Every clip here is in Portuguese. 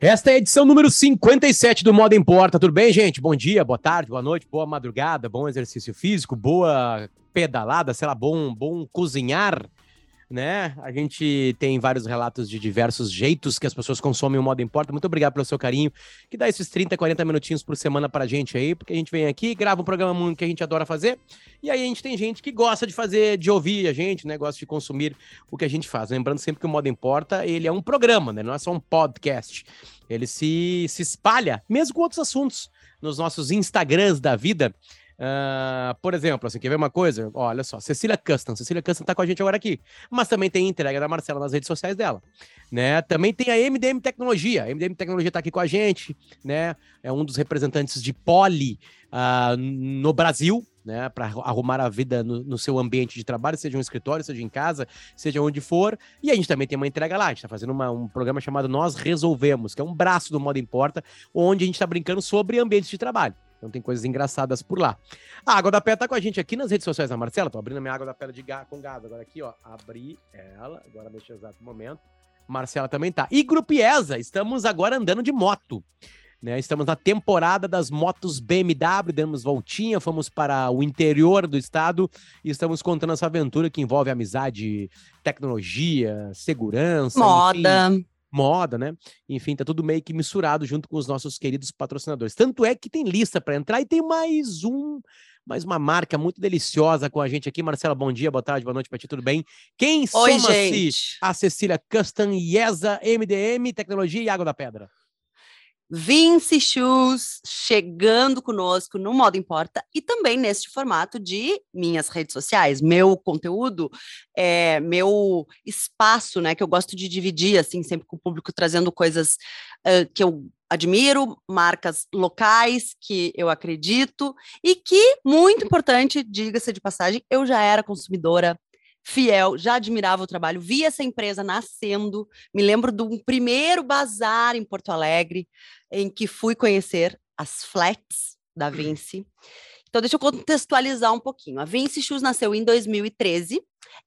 Esta é a edição número 57 do Moda Importa. Tudo bem, gente? Bom dia, boa tarde, boa noite, boa madrugada, bom exercício físico, boa pedalada, sei lá, bom, bom cozinhar né? A gente tem vários relatos de diversos jeitos que as pessoas consomem o Modo Importa. Muito obrigado pelo seu carinho, que dá esses 30, 40 minutinhos por semana pra gente aí, porque a gente vem aqui, grava um programa que a gente adora fazer, e aí a gente tem gente que gosta de fazer, de ouvir a gente, né? Gosta de consumir o que a gente faz. Lembrando sempre que o Modo Importa, ele é um programa, né? Não é só um podcast. Ele se, se espalha, mesmo com outros assuntos, nos nossos Instagrams da vida. Uh, por exemplo, assim, quer ver uma coisa? Olha só, Cecília Custom. Cecília Custom tá com a gente agora aqui. Mas também tem entrega da Marcela nas redes sociais dela. Né? Também tem a MDM Tecnologia. A MDM Tecnologia tá aqui com a gente, né? É um dos representantes de Poli uh, no Brasil, né? Para arrumar a vida no, no, seu ambiente de trabalho, seja um escritório, seja em casa, seja onde for. E a gente também tem uma entrega lá. A gente tá fazendo uma, um programa chamado Nós Resolvemos, que é um braço do Modo Importa, onde a gente tá brincando sobre ambientes de trabalho. Então tem coisas engraçadas por lá. A Água da Pedra tá com a gente aqui nas redes sociais da Marcela. Tô abrindo a minha Água da Pedra de gás, com gás. Agora aqui, ó. Abri ela. Agora neste exato momento. Marcela também tá. E Grupiesa, estamos agora andando de moto. Né, estamos na temporada das motos BMW, demos voltinha, fomos para o interior do estado e estamos contando essa aventura que envolve amizade, tecnologia, segurança, moda. Enfim, moda, né? Enfim, tá tudo meio que misturado junto com os nossos queridos patrocinadores. Tanto é que tem lista para entrar e tem mais um, mais uma marca muito deliciosa com a gente aqui. Marcela, bom dia, boa tarde, boa noite para ti, tudo bem? Quem soma-se a Cecília Custom, IESA, MDM, Tecnologia e Água da Pedra? Vince Shoes chegando conosco no Modo Importa e também neste formato de minhas redes sociais, meu conteúdo, é, meu espaço, né, que eu gosto de dividir, assim, sempre com o público, trazendo coisas uh, que eu admiro, marcas locais que eu acredito e que, muito importante, diga-se de passagem, eu já era consumidora fiel, já admirava o trabalho, vi essa empresa nascendo. Me lembro do primeiro bazar em Porto Alegre, em que fui conhecer as flats da Vinci. Então, deixa eu contextualizar um pouquinho. A Vinci Shoes nasceu em 2013,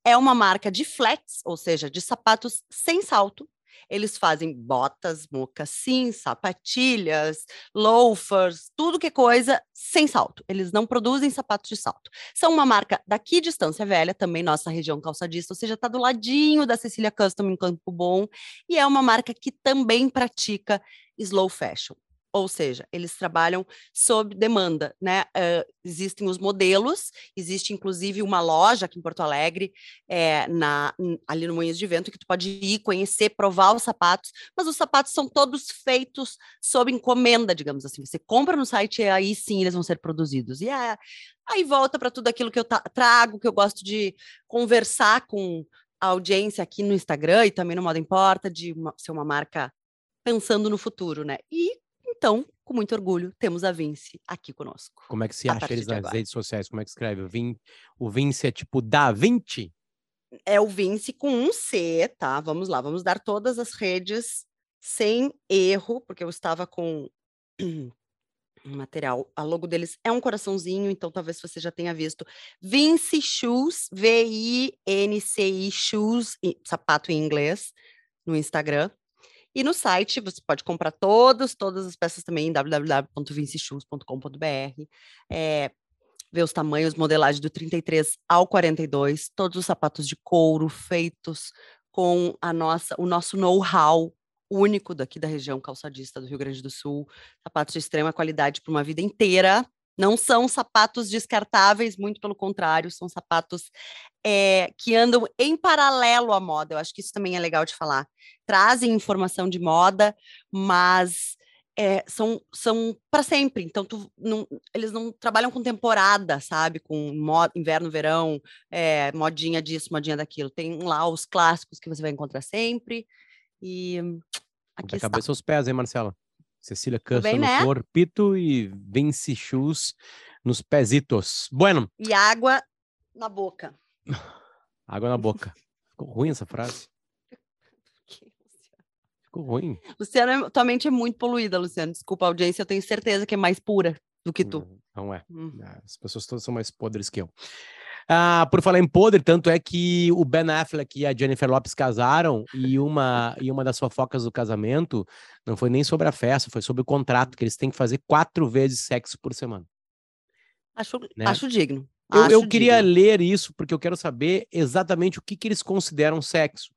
é uma marca de flats, ou seja, de sapatos sem salto, eles fazem botas, mocassins, sapatilhas, loafers, tudo que é coisa sem salto. Eles não produzem sapatos de salto. São uma marca daqui de Estância Velha, também nossa região calçadista, ou seja, está do ladinho da Cecília Custom em Campo Bom, e é uma marca que também pratica slow fashion ou seja, eles trabalham sob demanda, né? Uh, existem os modelos, existe inclusive uma loja aqui em Porto Alegre, é, na, ali no Moinhos de Vento, que tu pode ir conhecer, provar os sapatos, mas os sapatos são todos feitos sob encomenda, digamos assim. Você compra no site e aí sim eles vão ser produzidos. E é, aí volta para tudo aquilo que eu trago, que eu gosto de conversar com a audiência aqui no Instagram e também no Moda Importa, de uma, ser uma marca pensando no futuro, né? E então, com muito orgulho, temos a Vince aqui conosco. Como é que se acha eles nas agora. redes sociais? Como é que escreve? O, Vin... o Vince é tipo da Vinci? É o Vince com um C, tá? Vamos lá, vamos dar todas as redes sem erro, porque eu estava com um material. A logo deles é um coraçãozinho, então talvez você já tenha visto. Vince Shoes, V-I-N-C-I Shoes, sapato em inglês, no Instagram. E no site você pode comprar todos, todas as peças também em www.vinceshoes.com.br. É, ver os tamanhos, modelagem do 33 ao 42, todos os sapatos de couro feitos com a nossa, o nosso know-how único daqui da região calçadista do Rio Grande do Sul, sapatos de extrema qualidade para uma vida inteira, não são sapatos descartáveis, muito pelo contrário, são sapatos é, que andam em paralelo à moda. Eu acho que isso também é legal de falar. Trazem informação de moda, mas é, são, são para sempre. Então, tu, não, eles não trabalham com temporada, sabe? Com moda, inverno, verão, é, modinha disso, modinha daquilo. Tem lá os clássicos que você vai encontrar sempre. E aqui da está. cabeça aos pés, hein, Marcela? Cecília Câncer no né? corpito e Vinci Shoes nos pezitos. Bueno. E água na boca. água na boca. Ficou ruim essa frase? Ficou ruim. Luciano, tua mente é muito poluída, Luciano. Desculpa a audiência, eu tenho certeza que é mais pura do que tu. Não, não é. Hum. As pessoas todas são mais podres que eu. Ah, por falar em podre, tanto é que o Ben Affleck e a Jennifer Lopes casaram e uma, e uma das fofocas do casamento não foi nem sobre a festa, foi sobre o contrato, que eles têm que fazer quatro vezes sexo por semana. Acho, né? acho digno. Eu, acho eu queria digno. ler isso porque eu quero saber exatamente o que, que eles consideram sexo.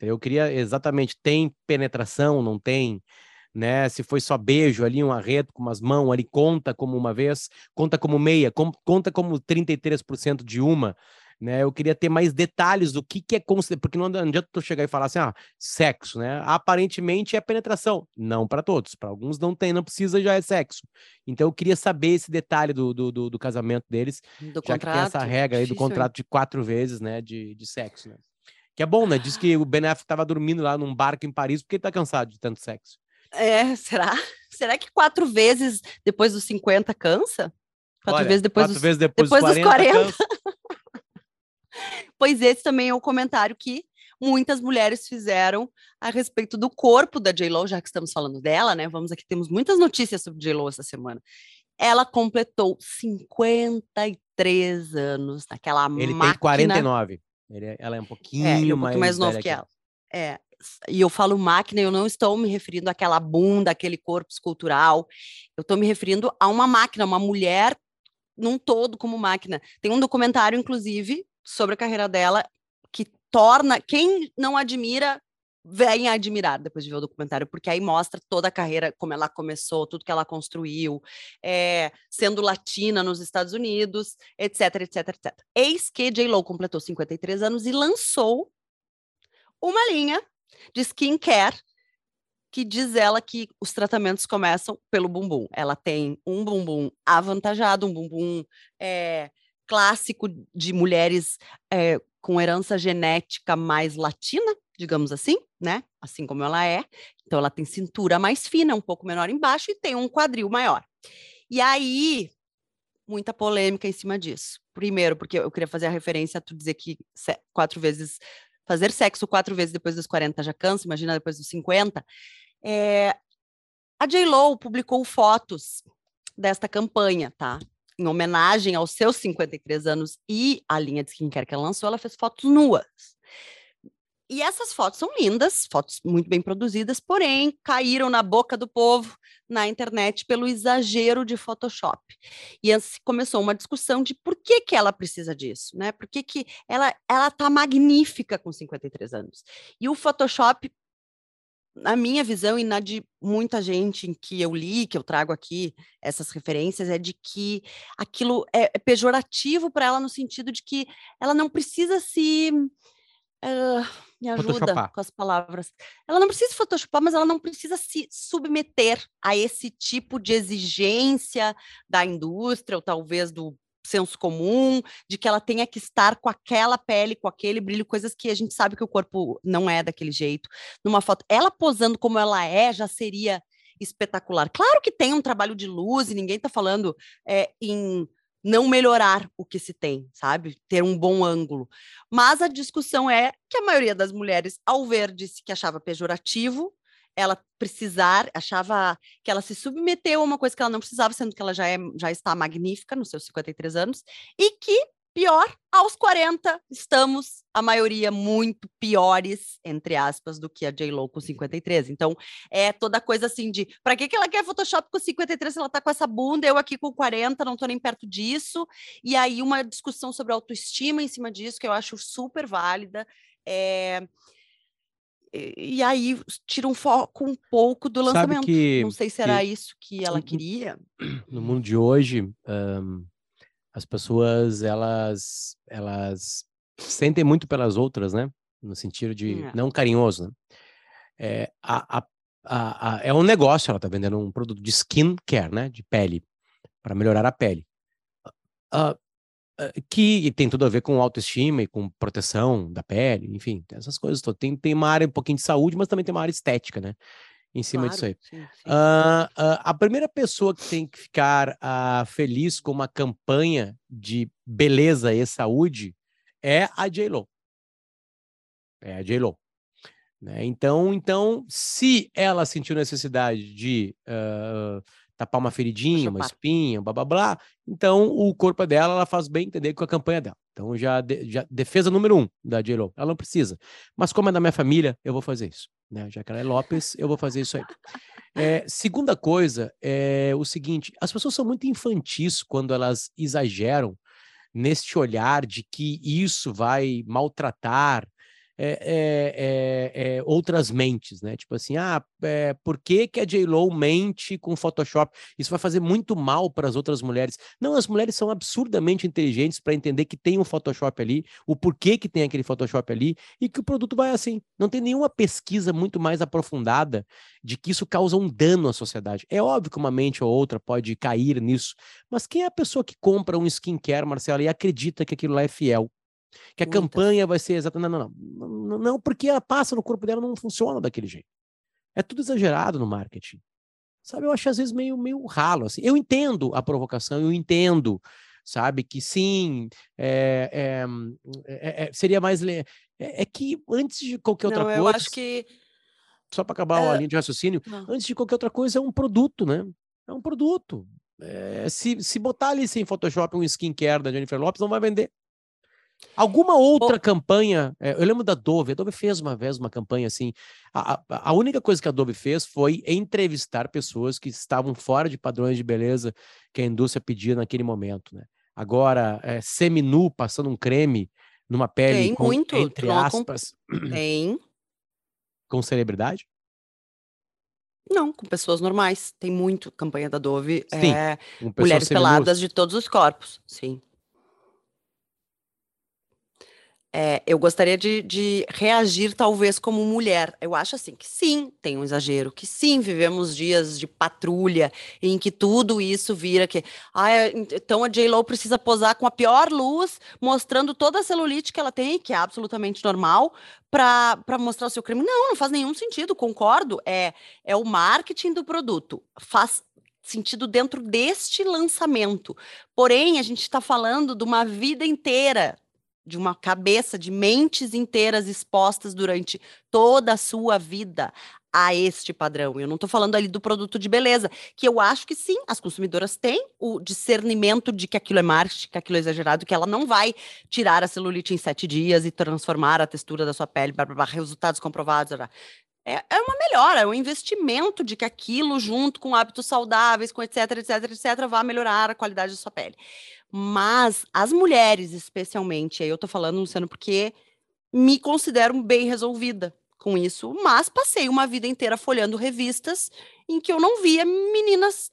Eu queria exatamente, tem penetração, não tem? Né? Se foi só beijo ali, um arreto com umas mãos ali, conta como uma vez, conta como meia, com, conta como 33% de uma, né? Eu queria ter mais detalhes do que, que é considerado, porque não adianta tu chegar e falar assim, ah, sexo, né? Aparentemente é penetração. Não para todos, para alguns não tem, não precisa, já é sexo. Então eu queria saber esse detalhe do, do, do, do casamento deles, do já contrato, que tem essa regra aí do contrato de quatro vezes, né, de, de sexo, né? Que é bom, né? Diz que o Ben Affleck estava dormindo lá num barco em Paris porque ele tá cansado de tanto sexo. É, será? Será que quatro vezes depois dos 50 cansa? Quatro Olha, vezes depois, quatro dos, vezes depois, depois dos 40. Dos 40. pois esse também é o um comentário que muitas mulheres fizeram a respeito do corpo da J-Lo, já que estamos falando dela, né? Vamos aqui, temos muitas notícias sobre J-Lo essa semana. Ela completou 53 anos naquela Ele máquina... tem 49. Ele, ela é um pouquinho, é, é um pouquinho mais, mais novo que ela. É, e eu falo máquina, eu não estou me referindo àquela bunda, aquele corpo escultural. Eu estou me referindo a uma máquina, uma mulher num todo como máquina. Tem um documentário, inclusive, sobre a carreira dela, que torna quem não admira vem a admirar depois de ver o documentário, porque aí mostra toda a carreira, como ela começou, tudo que ela construiu, é, sendo latina nos Estados Unidos, etc, etc, etc. Eis que J.Lo completou 53 anos e lançou uma linha de skincare, que diz ela que os tratamentos começam pelo bumbum. Ela tem um bumbum avantajado, um bumbum é, clássico de mulheres é, com herança genética mais latina, digamos assim, né? Assim como ela é. Então, ela tem cintura mais fina, um pouco menor embaixo, e tem um quadril maior. E aí, muita polêmica em cima disso. Primeiro, porque eu queria fazer a referência a tu dizer que quatro vezes fazer sexo quatro vezes depois dos 40 já cansa, imagina depois dos 50. É, a J-Lo publicou fotos desta campanha, tá? Em homenagem aos seus 53 anos e a linha de skincare que ela lançou, ela fez fotos nuas. E essas fotos são lindas, fotos muito bem produzidas, porém caíram na boca do povo na internet pelo exagero de Photoshop. E assim começou uma discussão de por que, que ela precisa disso, né? Por que, que ela ela tá magnífica com 53 anos. E o Photoshop na minha visão e na de muita gente em que eu li, que eu trago aqui essas referências, é de que aquilo é, é pejorativo para ela no sentido de que ela não precisa se Uh, me ajuda com as palavras. Ela não precisa photoshopar, mas ela não precisa se submeter a esse tipo de exigência da indústria, ou talvez do senso comum, de que ela tenha que estar com aquela pele, com aquele brilho, coisas que a gente sabe que o corpo não é daquele jeito. Numa foto, ela posando como ela é já seria espetacular. Claro que tem um trabalho de luz e ninguém está falando é, em não melhorar o que se tem, sabe? Ter um bom ângulo. Mas a discussão é que a maioria das mulheres, ao ver, disse que achava pejorativo ela precisar, achava que ela se submeteu a uma coisa que ela não precisava, sendo que ela já, é, já está magnífica nos seus 53 anos, e que Pior, aos 40, estamos, a maioria, muito piores, entre aspas, do que a J-Lo com 53. Então, é toda coisa assim de, para que, que ela quer Photoshop com 53 se ela tá com essa bunda, eu aqui com 40, não tô nem perto disso. E aí, uma discussão sobre autoestima em cima disso, que eu acho super válida. É... E aí tira um foco um pouco do lançamento. Que, não sei se era isso que ela queria. No mundo de hoje, um as pessoas elas elas sentem muito pelas outras, né? No sentido de é. não carinhoso, né? É, a, a, a, é um negócio, ela tá vendendo um produto de skin care, né? De pele, para melhorar a pele. Uh, que tem tudo a ver com autoestima e com proteção da pele, enfim, essas coisas. Tem, tem uma área um pouquinho de saúde, mas também tem uma área estética, né? Em cima claro, disso aí. Sim, sim. Uh, uh, a primeira pessoa que tem que ficar uh, feliz com uma campanha de beleza e saúde é a J-Lo. É a J-Lo. Né? Então, então, se ela sentiu necessidade de tapar uma feridinha, uma espinha, blá blá blá. Então, o corpo dela, ela faz bem entender com a campanha dela. Então, já, de, já defesa número um da J-Lo. Ela não precisa. Mas como é da minha família, eu vou fazer isso. Né? Já que ela é Lopes, eu vou fazer isso aí. É, segunda coisa é o seguinte: as pessoas são muito infantis quando elas exageram neste olhar de que isso vai maltratar é, é, é, outras mentes, né? Tipo assim, ah, por que, que a J-Lo mente com Photoshop? Isso vai fazer muito mal para as outras mulheres. Não, as mulheres são absurdamente inteligentes para entender que tem um Photoshop ali, o porquê que tem aquele Photoshop ali e que o produto vai assim. Não tem nenhuma pesquisa muito mais aprofundada de que isso causa um dano à sociedade. É óbvio que uma mente ou outra pode cair nisso, mas quem é a pessoa que compra um skincare, Marcela, e acredita que aquilo lá é fiel? Que a Muitas. campanha vai ser exatamente. Não, não, não, não, porque a passa no corpo dela não funciona daquele jeito. É tudo exagerado no marketing. Sabe, eu acho às vezes meio, meio ralo. Assim. Eu entendo a provocação, eu entendo, sabe, que sim, é, é, é, seria mais. É, que antes de qualquer outra coisa. Eu acho que. Só para acabar a linha de raciocínio, não. antes de qualquer outra coisa, é um produto, né? É um produto. se, se botar ali sem Photoshop um skincare da Jennifer Lopes, não vai vender. Alguma outra campanha, é, eu lembro da Dove, a Dove fez uma vez uma campanha assim, a, a, única coisa que a Dove fez foi entrevistar pessoas que estavam fora de padrões de beleza que a indústria pedia naquele momento, né? Agora, é, semi-nu, passando um creme numa pele Tem com, muito, entre aspas, tem. com celebridade? Não, com pessoas normais. Tem muito campanha da Dove. Sim, é, mulheres peladas de todos os corpos, sim. É, eu gostaria de, de, reagir, talvez, como mulher. Eu acho assim que sim, tem um exagero, que sim, vivemos dias de patrulha em que tudo isso vira que. Ah, então a J-Lo precisa posar com a pior luz, mostrando toda a celulite que ela tem, que é absolutamente normal, para mostrar o seu crime. Não, não faz nenhum sentido, concordo. É, é o marketing do produto. Faz sentido dentro deste lançamento. Porém, a gente está falando de uma vida inteira de uma cabeça, de mentes inteiras expostas durante toda a sua vida a este padrão. Eu não estou falando ali do produto de beleza, que eu acho que sim, as consumidoras têm o discernimento de que aquilo é marketing, que aquilo é exagerado, que ela não vai tirar a celulite em sete dias e transformar a textura da sua pele, blá, blá, blá, resultados comprovados. Blá. É, é uma melhora, é um investimento de que aquilo, junto com hábitos saudáveis, com etc, etc, etc, vai melhorar a qualidade da sua pele. Mas as mulheres, especialmente, aí eu tô falando, Luciano, porque me considero bem resolvida com isso, mas passei uma vida inteira folhando revistas em que eu não via meninas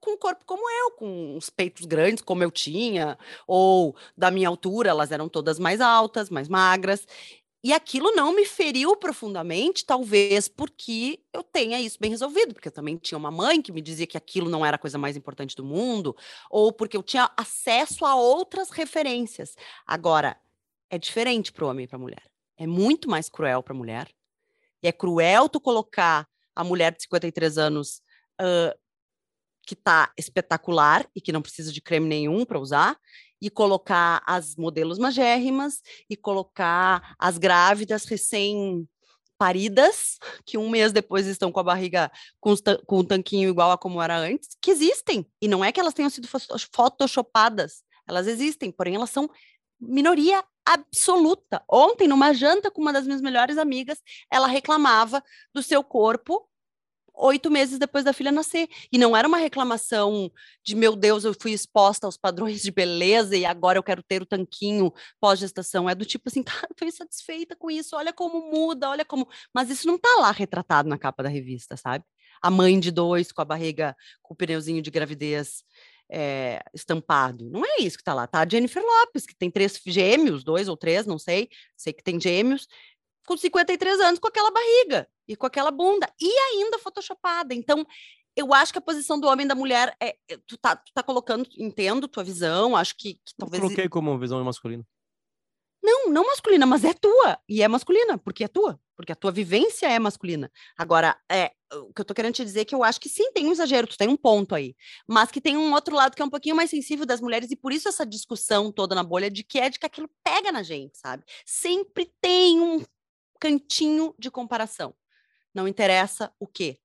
com corpo como eu, com os peitos grandes como eu tinha, ou da minha altura, elas eram todas mais altas, mais magras. E aquilo não me feriu profundamente, talvez porque eu tenha isso bem resolvido, porque eu também tinha uma mãe que me dizia que aquilo não era a coisa mais importante do mundo, ou porque eu tinha acesso a outras referências. Agora, é diferente para o homem e para a mulher. É muito mais cruel para a mulher. E é cruel tu colocar a mulher de 53 anos uh, que está espetacular e que não precisa de creme nenhum para usar, e colocar as modelos magérrimas e colocar as grávidas recém paridas, que um mês depois estão com a barriga com, com um tanquinho igual a como era antes, que existem. E não é que elas tenham sido photoshopadas, elas existem, porém elas são minoria absoluta. Ontem, numa janta com uma das minhas melhores amigas, ela reclamava do seu corpo oito meses depois da filha nascer. E não era uma reclamação de, meu Deus, eu fui exposta aos padrões de beleza e agora eu quero ter o tanquinho pós-gestação. É do tipo assim, cara, tô insatisfeita com isso, olha como muda, olha como. Mas isso não tá lá retratado na capa da revista, sabe? A mãe de dois com a barriga, com o pneuzinho de gravidez. É, estampado. Não é isso que tá lá, tá? A Jennifer Lopes, que tem três gêmeos, dois ou três, não sei, sei que tem gêmeos, com 53 anos com aquela barriga e com aquela bunda e ainda photoshopada. Então, eu acho que a posição do homem e da mulher é, é tu tá, tu tá colocando, entendo tua visão, acho que, que talvez eu coloquei como visão masculina. Não, não masculina, mas é tua. E é masculina, porque é tua. Porque a tua vivência é masculina. Agora, é, o que eu tô querendo te dizer é que eu acho que sim, tem um exagero, tu tem um ponto aí. Mas que tem um outro lado que é um pouquinho mais sensível das mulheres, e por isso essa discussão toda na bolha de que é de que aquilo pega na gente, sabe? Sempre tem um cantinho de comparação. Não interessa o que,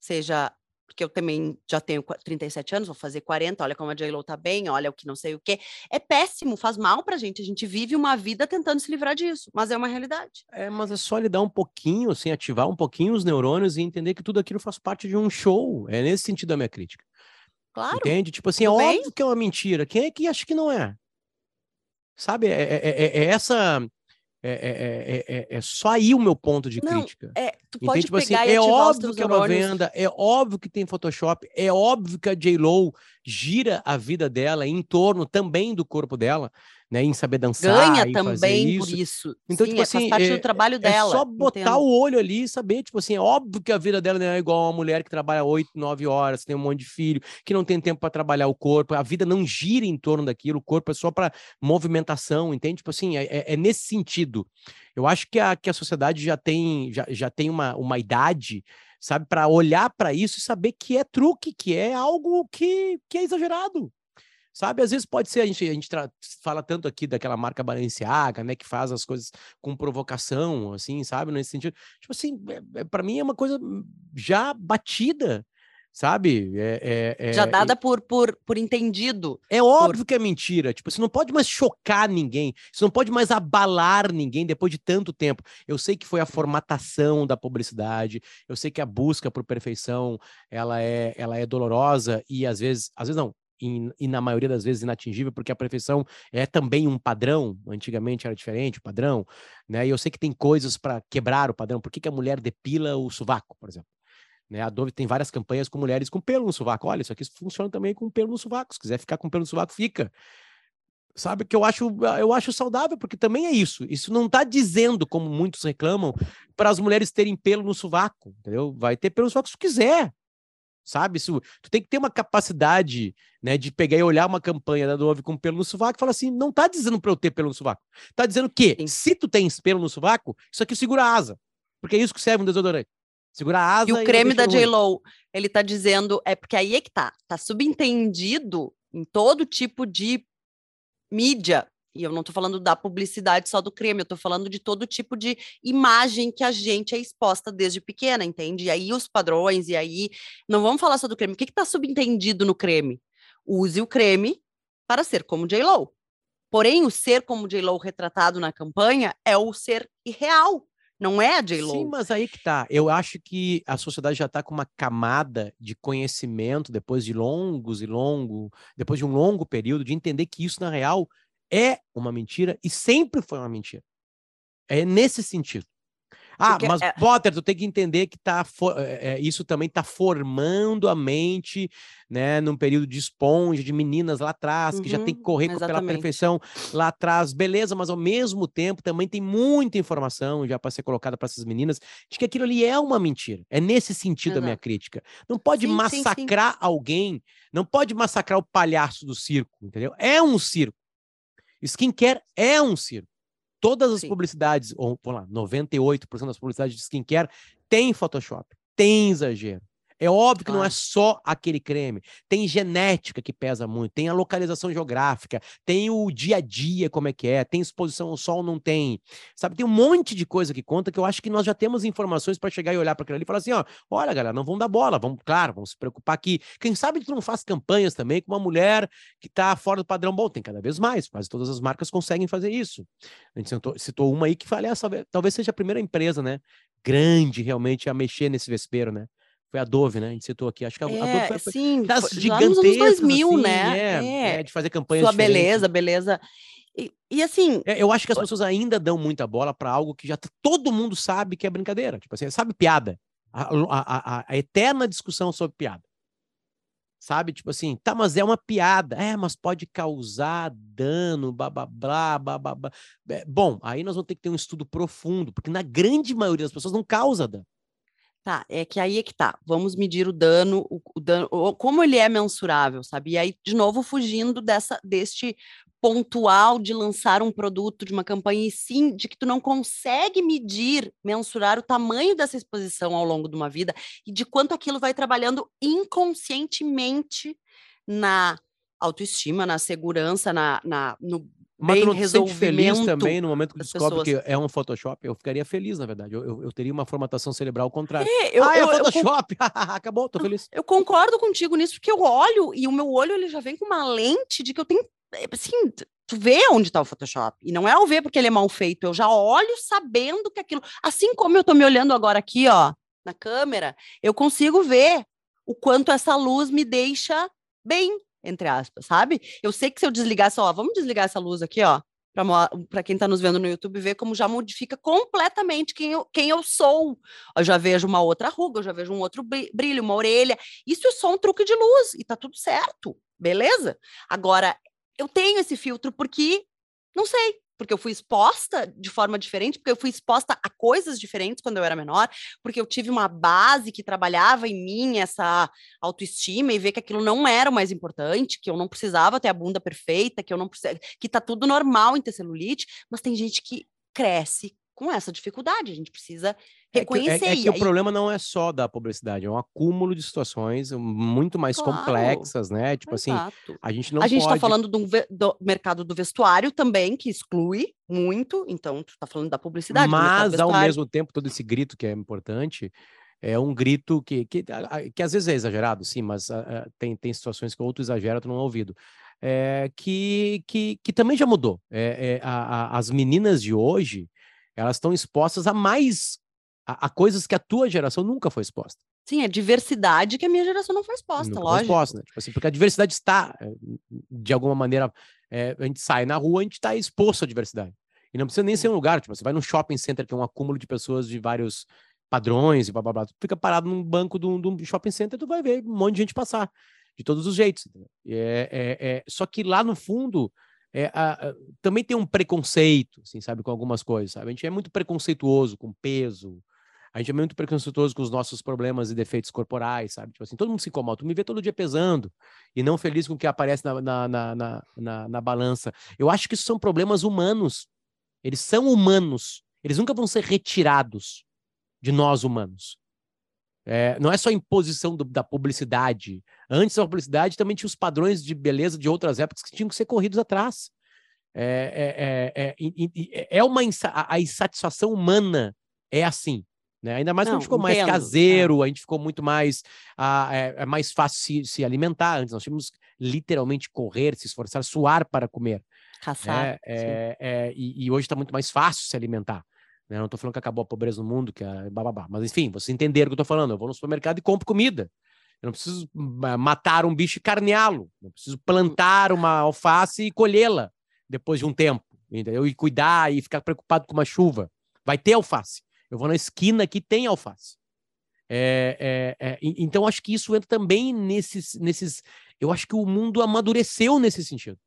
seja porque eu também já tenho 37 anos, vou fazer 40, olha como a J-Lo tá bem, olha o que não sei o que. É péssimo, faz mal pra gente. A gente vive uma vida tentando se livrar disso, mas é uma realidade. É, mas é só lidar um pouquinho, assim, ativar um pouquinho os neurônios e entender que tudo aquilo faz parte de um show. É nesse sentido a minha crítica. Claro. Entende? Tipo assim, é bem. óbvio que é uma mentira. Quem é que acha que não é? Sabe? É, é, é- é essa. É, é- é- é- é só aí o meu ponto de Não, crítica. É, tu pode Entende? Tipo assim, pegar e é óbvio que é uma venda, é óbvio que tem Photoshop, é óbvio que a J-Lo gira a vida dela em torno também do corpo dela, né? Em saber dançar Ganha também por isso. isso. Então, Sim, tipo é, assim, faz parte é- do trabalho É dela. só botar entendo. o olho ali e saber, tipo assim, é óbvio que a vida dela não é igual a uma mulher que trabalha 8, 9 horas, tem um monte de filho, que não tem tempo para trabalhar o corpo, a vida não gira em torno daquilo, o corpo é só para movimentação, entende? Tipo assim, é, é- é nesse sentido. Eu acho que a, que a sociedade já tem, já, já tem uma, uma idade, sabe, para olhar para isso e saber que é truque, que é algo que, que é exagerado. Sabe, às vezes pode ser, a gente, a gente fala tanto aqui daquela marca Balenciaga, né, que faz as coisas com provocação, assim, sabe, nesse sentido. Tipo assim, é, para mim é uma coisa já batida, sabe? É, é, Já é- dada por, por, por entendido. é óbvio que é mentira. Tipo, você não pode mais chocar ninguém. Você não pode mais abalar ninguém depois de tanto tempo. Eu sei que foi a formatação da publicidade. Eu sei que a busca por perfeição ela é, ela é dolorosa e às vezes, às vezes não. E, na maioria das vezes inatingível, porque a perfeição é também um padrão. Antigamente era diferente o padrão, né? E eu sei que tem coisas para quebrar o padrão. Por que, que a mulher depila o sovaco, por exemplo? Né? A Dove tem várias campanhas com mulheres com pelo no sovaco. Olha, isso aqui funciona também com pelo no sovaco. Se quiser ficar com pelo no sovaco, fica. Sabe que eu acho, eu acho saudável, porque também é isso. Isso não está dizendo, como muitos reclamam, para as mulheres terem pelo no sovaco, entendeu? Vai ter pelo no sovaco se quiser. Sabe? Isso, tu tem que ter uma capacidade, né, de pegar e olhar uma campanha da Dove com pelo no sovaco e falar assim: não tá dizendo para eu ter pelo no sovaco. Tá dizendo que, Sim. se tu tens pelo no sovaco, isso aqui segura a asa. Porque é isso que serve um desodorante. Segura a asa E o creme da. J-Lo, ele tá dizendo, é porque aí é que tá, tá subentendido em todo tipo de mídia, e eu não tô falando da publicidade só do creme, eu tô falando de todo tipo de imagem que a gente é exposta desde pequena, entende? E aí os padrões, e aí, não vamos falar só do creme, o que que tá subentendido no creme? Use o creme para ser como J-Lo. Porém, o ser como J-Lo retratado na campanha é o ser irreal, não é a J-Lo. Sim, mas aí que tá. Eu acho que a sociedade já está com uma camada de conhecimento depois de longos e longo, depois de um longo período, de entender que isso, na real, é uma mentira e sempre foi uma mentira. É nesse sentido. Ah, Porque mas é- Potter, tu tem que entender que tá, fo- é, é, isso também está formando a mente, né, num período de esponja, de meninas lá atrás, que já tem que Uhum, correr co- pela exatamente. perfeição lá atrás, beleza, mas ao mesmo tempo também tem muita informação já para ser colocada para essas meninas de que aquilo ali é uma mentira. É nesse sentido a minha Exato. crítica. Não pode Sim, sim, sim. massacrar alguém, não pode massacrar o palhaço do circo, entendeu? É um circo. Skincare é um circo. Todas as Sim. publicidades, ou vamos lá, 98% das publicidades de skincare tem Photoshop, tem exagero. É óbvio que não é só aquele creme. Tem genética que pesa muito, tem a localização geográfica, tem o dia a dia, como é que é, tem exposição ao sol, não tem. Sabe, tem um monte de coisa que conta que eu acho que nós já temos informações para chegar e olhar para aquilo ali e falar assim: ó, olha, galera, não vão dar bola, vamos, claro, vamos se preocupar aqui. Quem sabe tu não faz campanhas também com uma mulher que está fora do padrão bom? Tem cada vez mais, quase todas as marcas conseguem fazer isso. A gente citou, citou uma aí que falei, essa, talvez seja a primeira empresa, né? Grande realmente a mexer nesse vespeiro, né? Foi a Dove, né? A gente citou aqui. Acho que a, a Dove É, foi, sim, das gigantescas, 2000, assim, né? É, É, é, de fazer campanhas sua diferentes. beleza, beleza. E, e assim, É, eu acho que as pessoas ainda dão muita bola para algo que já todo mundo sabe que é brincadeira. Tipo assim, sabe piada? A, a- a- a eterna discussão sobre piada. Sabe? Tipo assim, tá, mas é uma piada. É, mas pode causar dano, blá, blá, blá, blá, blá, blá. É, Bom, aí nós vamos ter que ter um estudo profundo, porque na grande maioria das pessoas não causa dano. Tá, é que aí é que tá. Vamos medir o dano, o, o dano, o- como ele é mensurável, sabe? E aí, de novo, fugindo dessa, deste pontual de lançar um produto de uma campanha, e sim de que tu não consegue medir, mensurar o tamanho dessa exposição ao longo de uma vida e de quanto aquilo vai trabalhando inconscientemente na autoestima, na segurança, na, na- no Mas bem tu não sente feliz resolvimento. também no momento que descobre pessoas. que é um Photoshop? Eu ficaria feliz, na verdade. Eu, eu, eu teria uma formatação cerebral ao contrário. É, eu, ah, é eu- eu con- Photoshop! Acabou, tô feliz. Eu concordo contigo nisso, porque eu olho e o meu olho ele já vem com uma lente de que eu tenho. é, Assim, tu vê onde está o Photoshop. E não é ao ver porque ele é mal feito. Eu já olho sabendo que aquilo. Assim como eu tô me olhando agora aqui, ó, na câmera, eu consigo ver o quanto essa luz me deixa bem, entre aspas, sabe? Eu sei que se eu desligar só, ó, vamos desligar essa luz aqui, ó. Para quem está nos vendo no YouTube ver como já modifica completamente quem eu, quem eu sou. Eu já vejo uma outra ruga, eu já vejo um outro bri- brilho, uma orelha. Isso é só um truque de luz e tá tudo certo, beleza? Agora, eu tenho esse filtro porque, não sei, porque eu fui exposta de forma diferente, porque eu fui exposta a coisas diferentes quando eu era menor, porque eu tive uma base que trabalhava em mim essa autoestima e ver que aquilo não era o mais importante, que eu não precisava ter a bunda perfeita, que eu não precisava, que tá tudo normal em ter celulite, mas tem gente que cresce com essa dificuldade, a gente precisa É que, é- reconhecer. é e que o aí- problema não é só da publicidade, é um acúmulo de situações muito mais Claro. complexas, né? Tipo assim, Exato. a gente não a gente pode... está falando do, do mercado do vestuário também, que exclui muito, então tu está falando da publicidade. Mas, ao mesmo tempo, todo esse grito que é importante, é um grito que, que, que às vezes é exagerado, sim, mas ah, tem, tem situações que outro exagera, tu não é ouvido. É, que, que, que também já mudou. É, é, a- a- as meninas de hoje, elas estão expostas a mais, a, a coisas que a tua geração nunca foi exposta. Sim, é diversidade que a minha geração não foi exposta, Nunca foi lógico. exposta, né? Tipo assim, porque a diversidade está, eh, de alguma maneira, eh, a gente sai na rua, a gente está exposto à diversidade. E não precisa nem ser um lugar, tipo, você vai num shopping center, tem um acúmulo de pessoas de vários padrões e blá blá blá. Tu fica parado num banco de um, de um shopping center, tu vai ver um monte de gente passar, de todos os jeitos. E É, é, é, só que lá no fundo, é, a- a- também tem um preconceito, assim, sabe, com algumas coisas, sabe? A gente é muito preconceituoso com peso, a gente é muito preconceituoso com os nossos problemas e defeitos corporais, sabe? Tipo assim, todo mundo se incomoda. Tu me vê todo dia pesando e não feliz com o que aparece na, na, na, na, na- balança. Eu acho que isso são problemas humanos. Eles são humanos. Eles nunca vão ser retirados de nós humanos. É, não é só a imposição do- da publicidade. Antes da publicidade também tinha os padrões de beleza de outras épocas que tinham que ser corridos atrás. É, é, é, é, e- e- e- é uma insa- a, insatisfação humana é assim. Né? Ainda mais quando a gente Não, ficou mais entendo, é. caseiro, a gente ficou muito mais. ah, é, é mais fácil se, se alimentar. Antes nós tínhamos que literalmente correr, se esforçar, suar para comer. Caçar. né? É, é, e, e hoje está muito mais fácil se alimentar. Né? Não estou falando que acabou a pobreza no mundo, que é bababá. Mas enfim, vocês entenderam o que eu estou falando. Eu vou no supermercado e compro comida. Eu não preciso ma- matar um bicho e carneá-lo. Eu preciso plantar uma alface e colhê-la depois de um tempo. Entendeu? E cuidar e ficar preocupado com uma chuva. Vai ter alface. Eu vou na esquina que tem alface. É, é, é, então, acho que isso entra também nesses, nesses. Eu acho que o mundo amadureceu nesse sentido.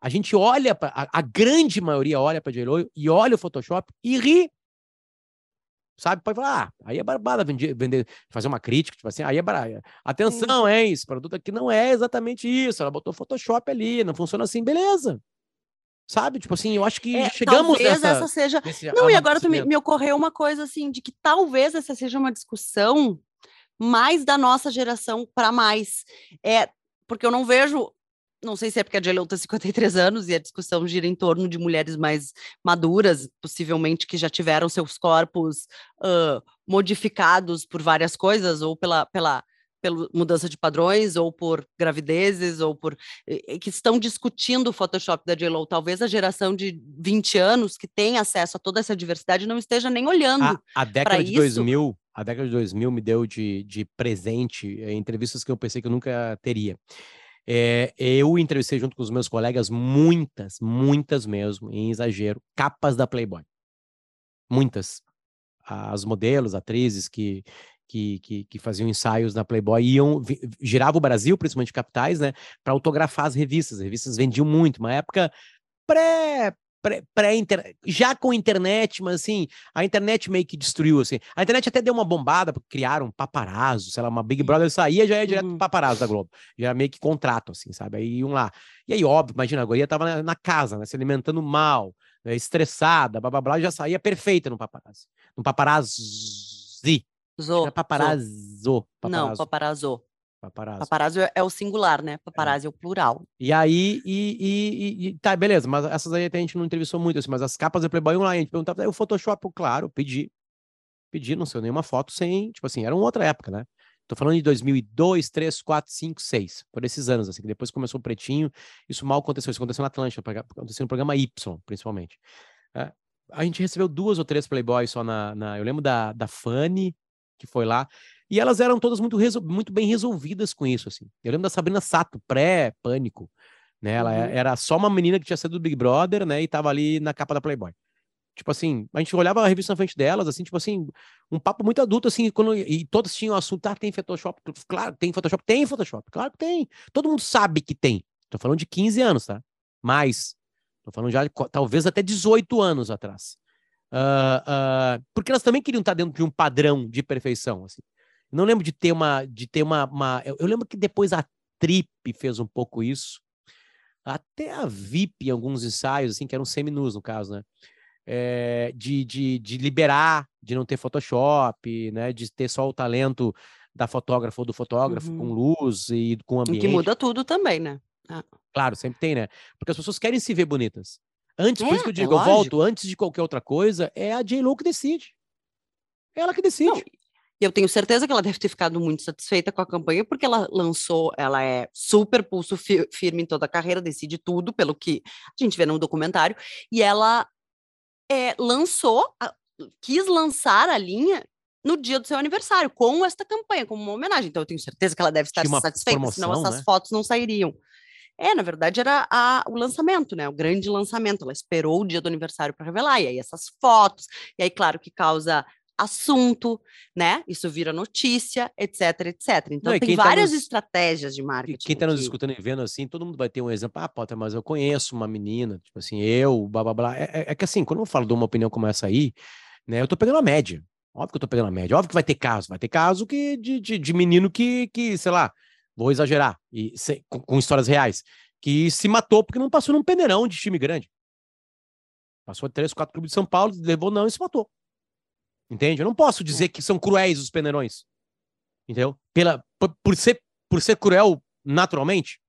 A gente olha para. A, a grande maioria olha para J-Lo e olha o Photoshop e ri. Sabe? Pode falar, ah, aí é barbada vender, vender, fazer uma crítica, tipo assim, aí é barata. Atenção, hein? Esse produto aqui não é exatamente isso. Ela botou Photoshop ali, não funciona assim, beleza. Sabe? Tipo assim, eu acho que É, chegamos talvez nessa. essa seja. Não, e agora tu me, me ocorreu uma coisa assim, de que talvez essa seja uma discussão mais da nossa geração para mais. É, porque eu não vejo. Não sei se é porque a J-Lo tem 53 anos e a discussão gira em torno de mulheres mais maduras, possivelmente que já tiveram seus corpos ah, modificados por várias coisas, ou pela, pela, pela mudança de padrões, ou por gravidezes, ou por. que estão discutindo o Photoshop da J-Lo. Talvez a geração de 20 anos que tem acesso a toda essa diversidade não esteja nem olhando. A, a década de isso- 2000, a década de 2000 me deu de, de presente eh, entrevistas que eu pensei que eu nunca teria. É, eu entrevistei junto com os meus colegas muitas, muitas mesmo, em exagero, capas da Playboy. Muitas. As modelos, atrizes que, que, que, que faziam ensaios na Playboy iam, girava o Brasil, principalmente capitais, né, para autografar as revistas. As revistas vendiam muito, uma época pré pré, pré inter... já com internet, mas assim, a internet meio que destruiu, assim. A internet até deu uma bombada, porque criaram paparazzo, sei lá, uma Big Brother saía, já ia direto Uhum. pro paparazzo da Globo. Já era meio que contrato, assim, sabe? Aí iam lá. E aí, óbvio, imagina, a guria tava na, na casa, né, se alimentando mal, né, estressada, blá, blá, blá, já saía perfeita no paparazzi. No paparazzi. Zo, Era paparazzo. Não, paparazzo. paparazzo. Paparazzo. Paparazzo é, é o singular, né? Paparazzi é, é o plural. E aí, e, e, e, tá, beleza, mas essas aí a gente não entrevistou muito, assim, mas as capas do Playboy Online, a gente perguntava, o Photoshop, claro, pedi. Pedi, não sei, nenhuma foto sem, tipo assim, era uma outra época, né? Tô falando de 2002, 3, 4, 5, 6, por esses anos, assim, que depois começou o Pretinho, isso mal aconteceu, isso aconteceu na Atlântica, aconteceu no programa Y, principalmente. É, a gente recebeu duas ou três Playboys só na, na eu lembro da, da Fanny, que foi lá, e elas eram todas muito, muito bem resolvidas com isso, assim. Eu lembro da Sabrina Sato, pré-pânico, né? Ela uhum. era só uma menina que tinha sido do Big Brother, né? E tava ali na capa da Playboy. Tipo assim, a gente olhava a revista na frente delas, assim, tipo assim, um papo muito adulto, assim, quando, e todas tinham assunto, ah, tem Photoshop, claro, tem Photoshop, tem Photoshop, claro que tem. Todo mundo sabe que tem. Tô falando de 15 anos, tá? Mais. Tô falando já de talvez até 18 anos atrás. Uh, uh, porque elas também queriam estar dentro de um padrão de perfeição, assim. Não lembro de ter uma. De ter uma, uma eu, eu, lembro que depois a Trip fez um pouco isso. Até a VIP, em alguns ensaios, assim, que eram seminus no caso, né? É, de, de, de liberar, de não ter Photoshop, né? De ter só o talento da fotógrafa ou do fotógrafo uhum. com luz e com ambiente. que muda tudo também, né? Ah. Claro, sempre tem, né? Porque as pessoas querem se ver bonitas. Antes, é, por isso que eu é digo, é eu volto, antes de qualquer outra coisa, é a J-Lo que decide. É ela que decide. Não, e eu tenho certeza que ela deve ter ficado muito satisfeita com a campanha, porque ela lançou, ela é super pulso fi firme em toda a carreira, decide tudo, pelo que a gente vê no documentário, e ela é, lançou, a, quis lançar a linha no dia do seu aniversário, com esta campanha, como uma homenagem. Então eu tenho certeza que ela deve estar satisfeita, promoção, senão essas né? fotos não sairiam. É, na verdade, era a, o lançamento, né? O grande lançamento. Ela esperou o dia do aniversário para revelar, e aí essas fotos, e aí, claro, que causa assunto, né? Isso vira notícia, etc, etc. Então Não, tem tá várias tá nos... estratégias de marketing. Quem está nos escutando e vendo assim, todo mundo vai ter um exemplo. Ah, Potter, mas eu conheço uma menina, tipo assim, eu, blá blá blá. É, é, é que assim, quando eu falo de uma opinião como essa aí, né? Eu tô pegando a média. Óbvio que eu tô pegando a média. Óbvio que vai ter caso. Vai ter caso que, de, de, de menino que, que, sei lá, vou exagerar, e, se, com, com histórias reais, que se matou porque não passou num peneirão de time grande. Passou três, quatro clubes de São Paulo, levou não e se matou. Entende? Eu não posso dizer que são cruéis os peneirões. Entendeu? Pela, por, por, ser, por ser cruel naturalmente,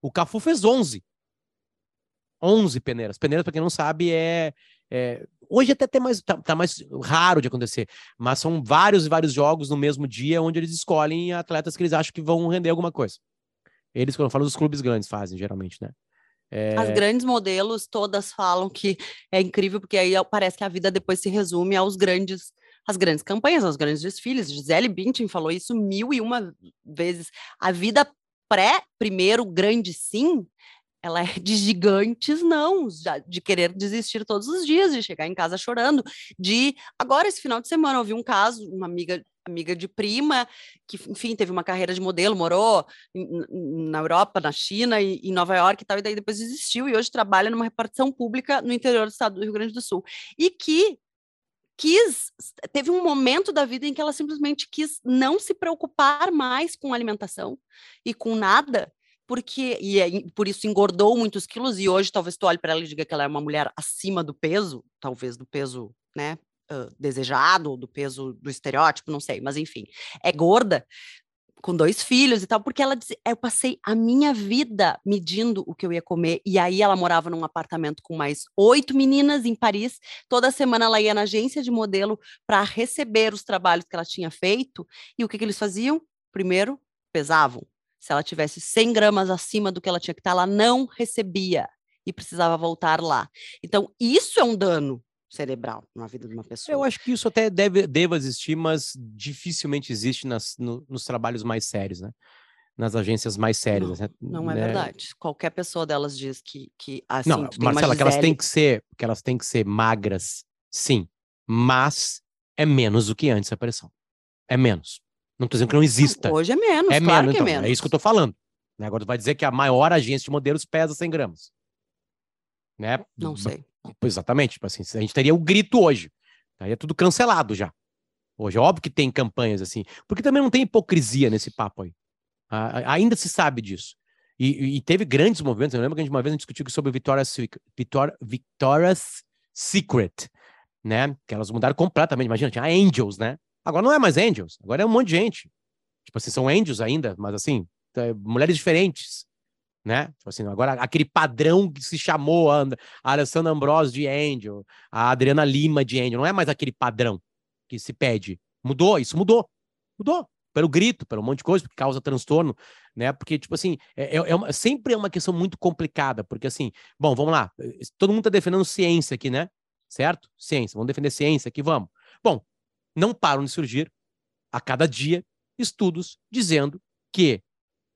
o Cafu fez 11. 11 peneiras. Peneiras, para quem não sabe, é, é, Hoje até tem mais, tá, tá, mais raro de acontecer, mas são vários e vários jogos no mesmo dia onde eles escolhem atletas que eles acham que vão render alguma coisa. Eles, quando eu falo dos clubes grandes, fazem, geralmente, né? É... As grandes modelos todas falam que é incrível, porque aí parece que a vida depois se resume aos grandes as grandes campanhas, aos grandes desfiles. Gisele Bündchen falou isso mil e uma vezes. A vida pré, primeiro grande sim, ela é de gigantes não, de querer desistir todos os dias, de chegar em casa chorando, de agora esse final de semana eu vi um caso, uma amiga amiga de prima que enfim teve uma carreira de modelo, morou na Europa, na China e em Nova York e tal, e daí depois desistiu e hoje trabalha numa repartição pública no interior do estado do Rio Grande do Sul. E que quis, teve um momento da vida em que ela simplesmente quis não se preocupar mais com alimentação e com nada, porque e por isso engordou muitos quilos e hoje talvez tu olhe para ela e diga que ela é uma mulher acima do peso, talvez do peso, né, uh, desejado, do peso do estereótipo, não sei, mas enfim, é gorda, com dois filhos e tal, porque ela disse, eu passei a minha vida medindo o que eu ia comer, e aí ela morava num apartamento com mais oito meninas em Paris, toda semana ela ia na agência de modelo para receber os trabalhos que ela tinha feito, e o que, que eles faziam? Primeiro, pesavam. Se ela tivesse 100 gramas acima do que ela tinha que estar, ela não recebia e precisava voltar lá. Então, isso é um dano cerebral na vida de uma pessoa. Eu acho que isso até deve, deve existir, mas dificilmente existe nas, no, nos trabalhos mais sérios, né? Nas agências mais sérias. Não, né? não é né? verdade. Qualquer pessoa delas diz que, que assim, não, Marcela, que elas têm que ser, que elas têm que ser magras, sim, mas é menos do que antes a pressão. É menos. Não estou dizendo que não exista. Hoje é menos, é claro menos, que é então, menos. É isso que eu estou falando. Né? Agora tu vai dizer que a maior agência de modelos pesa 100 gramas. Né? Não sei. Exatamente, tipo assim, a gente teria o grito hoje. Estaria tudo cancelado já. Hoje, é óbvio que tem campanhas assim, porque também não tem hipocrisia nesse papo aí. ainda se sabe disso. E, e, teve grandes movimentos. Eu lembro que a gente, uma vez a gente discutiu sobre Victoria's, Victor, Victoria's Secret, né? Que elas mudaram completamente. Imagina, tinha Angels, né? Agora não é mais Angels, agora é um monte de gente. Tipo assim, são angels ainda, mas assim, é, mulheres diferentes, né? Tipo assim, agora aquele padrão que se chamou a, a Alessandra Ambrose de angel, a Adriana Lima de angel, não é mais aquele padrão que se pede. Mudou, isso mudou. Mudou. Pelo grito, pelo monte de coisa, que causa transtorno, né? Porque, tipo assim, é, é, é uma, sempre é uma questão muito complicada, porque assim, bom, vamos lá, todo mundo tá defendendo ciência aqui, né? Certo? Ciência, vamos defender ciência aqui, vamos. Bom, não param de surgir a cada dia estudos dizendo que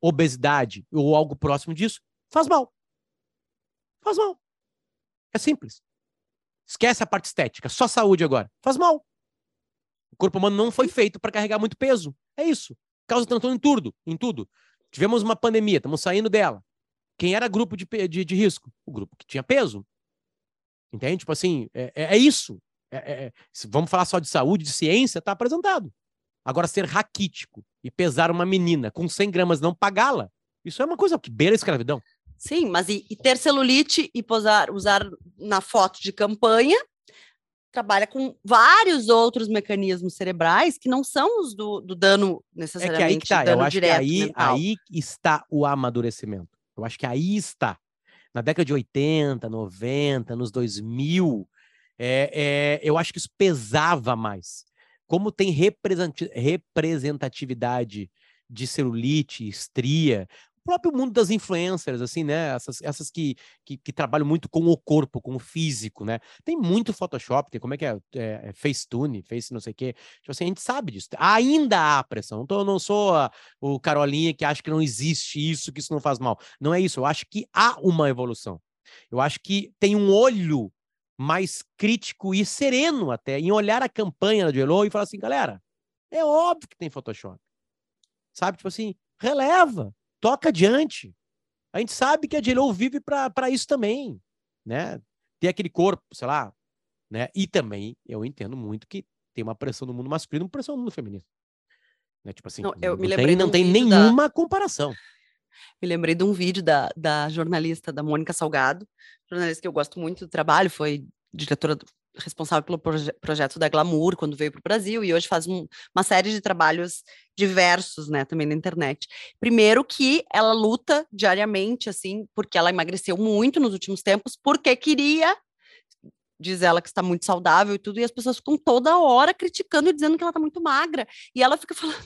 obesidade ou algo próximo disso faz mal. Faz mal. É simples. Esquece a parte estética, só saúde agora. Faz mal. O corpo humano não foi feito para carregar muito peso. É isso. Causa transtorno em tudo, em tudo. Tivemos uma pandemia, estamos saindo dela. Quem era grupo de, de, de, risco? O grupo que tinha peso. Entende? Tipo assim, é, é, é isso. É, é, é vamos falar só de saúde, de ciência, está apresentado. Agora, ser raquítico e pesar uma menina com 100 gramas não pagá-la, isso é uma coisa que beira a escravidão. Sim, mas e, e, ter celulite e posar, usar na foto de campanha trabalha com vários outros mecanismos cerebrais que não são os do, do dano necessariamente. É que aí que tá. Eu acho que aí, aí está o amadurecimento. Eu acho que aí está. Na década de 80, 90, nos 2000, é, é, eu acho que isso pesava mais como tem representatividade de celulite, estria, o próprio mundo das influencers, assim, né? Essas, essas que, que, que, trabalham muito com o corpo, com o físico, né? Tem muito Photoshop, tem como é que é? é, é Facetune, Face não sei o quê. Tipo assim, a gente sabe disso. Ainda há pressão. Então, eu não sou a, o Carolinha que acha que não existe isso, que isso não faz mal. Não é isso. Eu acho que há uma evolução. Eu acho que tem um olho mais crítico e sereno até em olhar a campanha da Jello e falar assim, galera, é óbvio que tem Photoshop. Sabe? Tipo assim, releva, toca adiante. A gente sabe que a Jello vive para isso também, né? Ter aquele corpo, sei lá, né? E também eu entendo muito que tem uma pressão no mundo masculino, uma pressão no mundo feminino. Né? Tipo assim, não, eu não, tem, não tem nenhuma da... comparação. Me lembrei de um vídeo da, da jornalista, da Mônica Salgado, jornalista que eu gosto muito do trabalho, foi diretora responsável pelo proje projeto da Glamour quando veio para o Brasil e hoje faz um, uma série de trabalhos diversos, né, também na internet. Primeiro que ela luta diariamente, assim, porque ela emagreceu muito nos últimos tempos, porque queria diz ela que está muito saudável e tudo, e as pessoas ficam toda hora criticando e dizendo que ela está muito magra. E ela fica falando,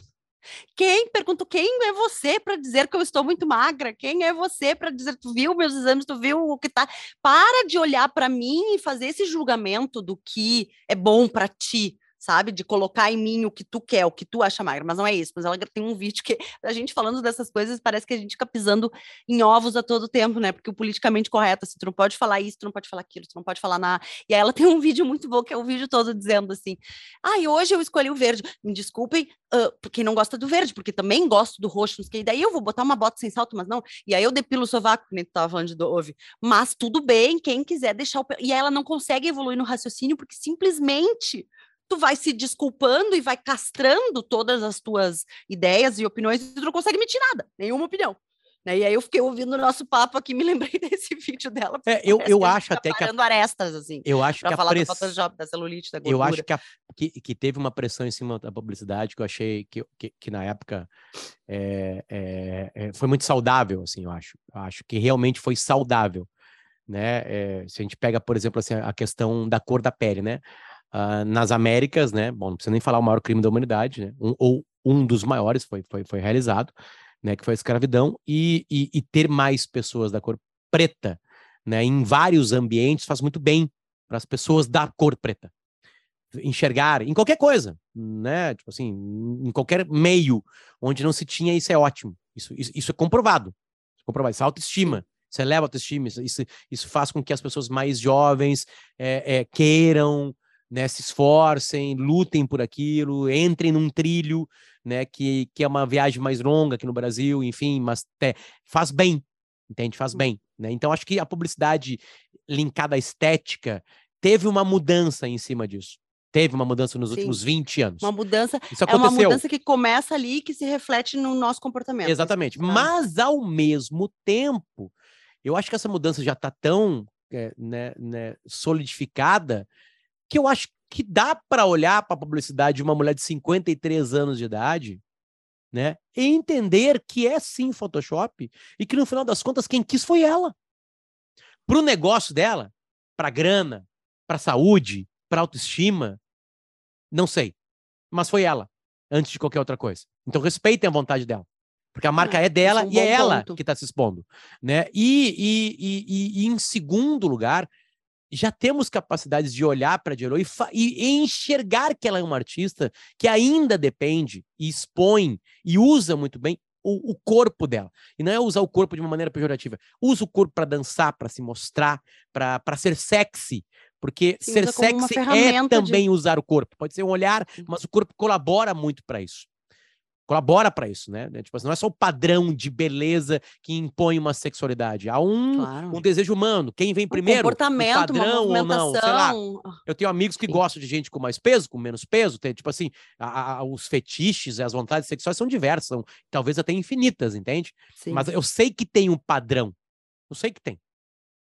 quem? Pergunto, quem é você para dizer que eu estou muito magra? Quem é você para dizer, tu viu meus exames, tu viu o que tá? Para de olhar para mim e fazer esse julgamento do que é bom para ti sabe? De colocar em mim o que tu quer, o que tu acha magra, mas não é isso. Mas ela tem um vídeo que a gente falando dessas coisas parece que a gente fica pisando em ovos a todo tempo, né? Porque o politicamente correto, assim, tu não pode falar isso, tu não pode falar aquilo, tu não pode falar nada. E aí ela tem um vídeo muito bom, que é o vídeo todo dizendo assim: ah, e hoje eu escolhi o verde. Me desculpem, uh, não gosta do verde, porque também gosto do roxo, e daí eu vou botar uma bota sem salto, mas não. E aí eu depilo o sovaco, que nem tu tava falando de Dove. Mas tudo bem, quem quiser deixar o. E ela não consegue evoluir no raciocínio, porque simplesmente tu vai se desculpando e vai castrando todas as tuas ideias e opiniões e tu não consegue emitir nada, nenhuma opinião. Né? E aí eu fiquei ouvindo o nosso papo aqui, me lembrei desse vídeo dela. É, eu, eu acho até que. A... arestas, assim. Eu acho que falar a press... do Photoshop, da celulite, da gordura. Eu acho que, a, que, que, teve uma pressão em cima da publicidade que eu achei que, que, que na época é, é, é, foi muito saudável, assim, eu acho. Eu acho que realmente foi saudável. Né? É, se a gente pega, por exemplo, assim, a questão da cor da pele, né? Uh, nas Américas, né? Bom, não precisa nem falar o maior crime da humanidade, né? Um, ou um dos maiores foi, foi, foi realizado, né? Que foi a escravidão, e, e, e ter mais pessoas da cor preta, né? Em vários ambientes faz muito bem para as pessoas da cor preta enxergar em qualquer coisa, né? Tipo assim, em qualquer meio onde não se tinha, isso é ótimo. Isso, isso, isso é comprovado. Isso é comprovado. Isso é autoestima. Isso eleva a autoestima. Isso, isso, faz com que as pessoas mais jovens é, é, queiram né, se esforcem, lutem por aquilo, entrem num trilho, né, que, que é uma viagem mais longa aqui no Brasil, enfim, mas é, faz bem, entende? Faz bem, né? Então acho que a publicidade linkada à estética teve uma mudança em cima disso. Teve uma mudança nos Sim. últimos 20 anos. Uma mudança. Isso aconteceu. É uma mudança que começa ali e que se reflete no nosso comportamento. Exatamente. Mas, ao mesmo tempo, eu acho que essa mudança já está tão é, né, né, solidificada que eu acho que dá para olhar para a publicidade de uma mulher de 53 anos de idade né? E entender que é sim Photoshop e que no final das contas quem quis foi ela. Para o negócio dela, para grana, para saúde, para autoestima, não sei. Mas foi ela, antes de qualquer outra coisa. Então respeitem a vontade dela. Porque a marca é, é dela é um e é ela ponto. que está se expondo. Né? E, e, e, e, em segundo lugar, já temos capacidades de olhar para a e, e, enxergar que ela é uma artista que ainda depende e expõe e usa muito bem o, o, corpo dela. E não é usar o corpo de uma maneira pejorativa. Usa o corpo para dançar, para se mostrar, para ser sexy. Porque Sim, ser sexy é também de... usar o corpo. Pode ser um olhar, mas o corpo colabora muito para isso colabora para isso, né? Tipo assim, não é só o padrão de beleza que impõe uma sexualidade. Há um, claro. um desejo humano. Quem vem primeiro? Um comportamento, o padrão ou não? Sei lá. Eu tenho amigos que Sim. gostam de gente com mais peso, com menos peso. Tem, tipo assim, a, a, os fetiches as vontades sexuais são diversas, são talvez até infinitas, entende? Sim. Mas eu sei que tem um padrão. Eu sei que tem.